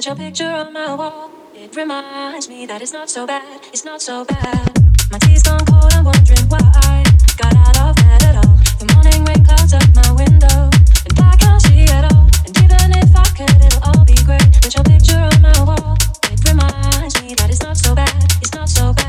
But your picture on my wall, it reminds me that it's not so bad, it's not so bad. My tea's gone cold, I'm wondering why I got out of bed at all. The morning rain clouds up my window, and I can't see at all. And even if I could, it'll all be great. But your picture on my wall, it reminds me that it's not so bad, it's not so bad.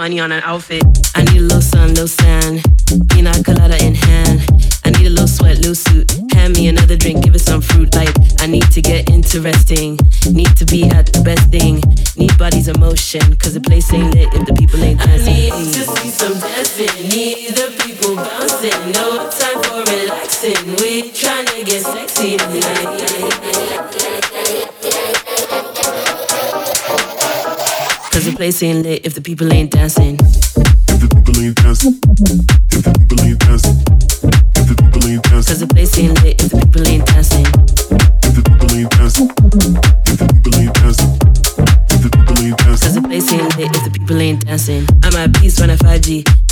Money on an outfit. I need a little sun, little sand, pina colada in hand. I need a little sweat, little suit. Hand me another drink, give it some fruit. Like I need to get interesting. Need to be at the best thing. Need bodies emotion, cause lit if the people ain't dancing.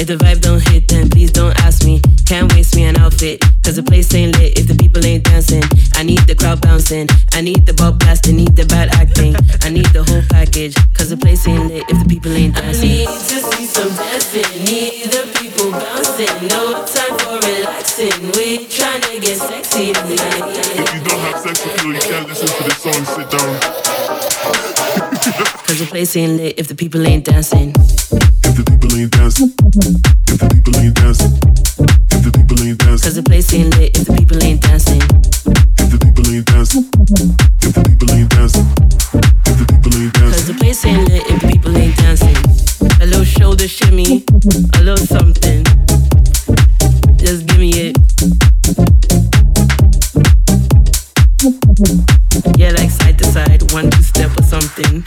If the vibe don't hit, then please don't ask me. Can't waste me an outfit. Cause the place ain't lit if the people ain't dancing. I need the crowd bouncing. I need the ball blasting. Need the bad acting. I need the whole package. Cause the place ain't lit if the people ain't dancing. I need to see some dancing. Need the people bouncing. No time for relaxing. We tryna get sexy tonight. If you don't have sex appeal, you can't listen to this song. Sit down. Cause the place ain't lit if the people ain't dancing. If the people ain't dancing. If the people ain't dancing. If the people ain't dancing. Cause the place ain't lit if the people ain't dancing. If the people ain't dancing. If the people ain't dancing. If the people ain't Cause the place ain't lit if the people ain't dancing. A little shoulder shimmy, a little something. Just give me it. Yeah, like side to side, one two step or something.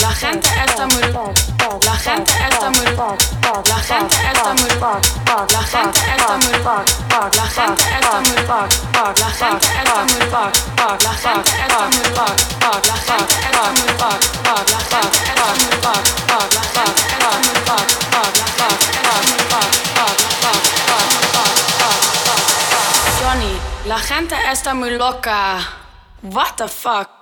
La gente está muy La gente está muy La gente está muy La gente está muy La gente está muy La gente está muy La gente está muy La gente está muy La gente está muy Johnny, la gente está muy loca. What the fuck?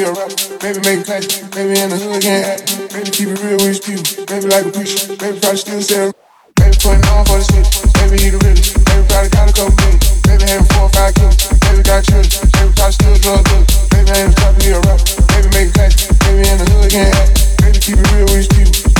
be a rapper. Maybe make a clash. Maybe in the hood again. active. Maybe keep it real with his people. Maybe like a preacher. Maybe probably still sell. Maybe putting on for the switch. Maybe he the realest. Maybe probably got a couple million. Maybe having four or five kids. Maybe got children. Maybe probably still drug dealer. Maybe ain't a type to be a rapper. Maybe make a clash. Maybe in the hood again. active. Maybe keep it real with his people.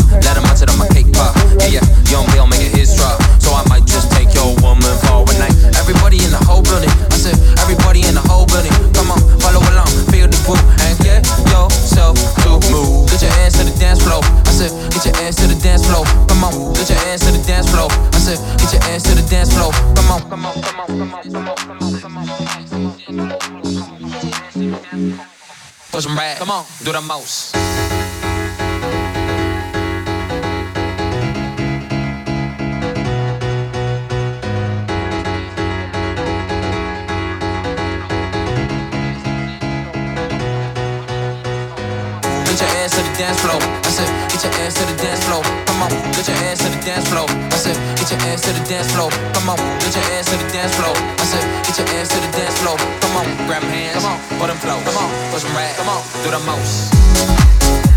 Let him out cake pop. Yeah, yeah, young Bill making his drop. So I might just take your woman for a night. Everybody in the whole building. I said, everybody in the whole building. Come on, follow along, feel the groove, and get yourself to move. Get your ass to the dance floor. I said, get your ass to the dance floor. Come on, get your ass to the dance floor. I said, get your ass to the dance floor. Come on, come on, come on, come on, come on, come on, come on, come on. Put some rap, come on, do the most. Dance floor. I said, get your ass to the dance floor. Come on, get your ass to the dance floor. I said, get your ass to the dance floor. Come on, get your ass to the dance floor. I said, get your ass to the dance floor. Come on, grab hands, come on, put them flow, come on, push them right, come on, do the most.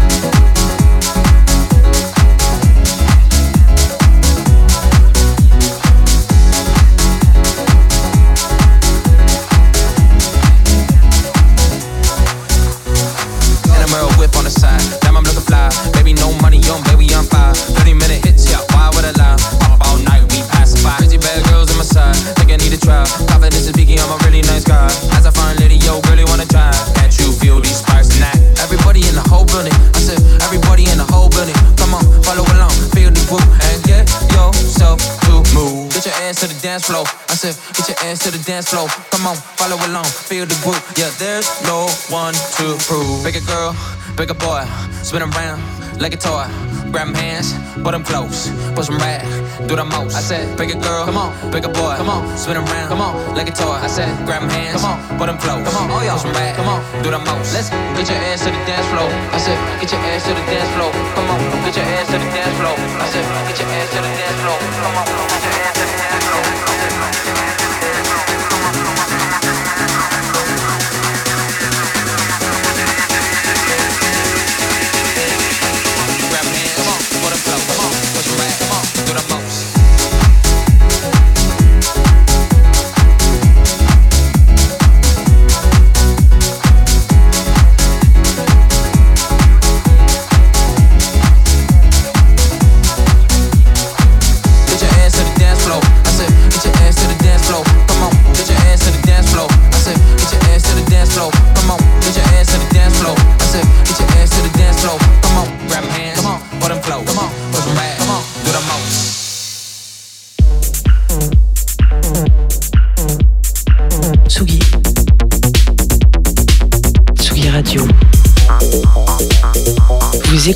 Dance floor. I said, get your ass to the dance floor. Come on, follow along, feel the groove. Yeah, there's no one to prove. Big a girl, big a boy, spin around like a toy. Grab them hands, put them close, push them right, do the most. I said, big a girl, come on, big a boy, come on, spin around, come on, like a toy. I said, grab them hands, come on, put them close, come on, oh yeah, push them right, come on, do the most. Let's get your ass to the dance floor. I said, get your ass to the dance floor. Come on, get your ass to the dance floor. I said, get your ass to the dance floor. Come on, get your ass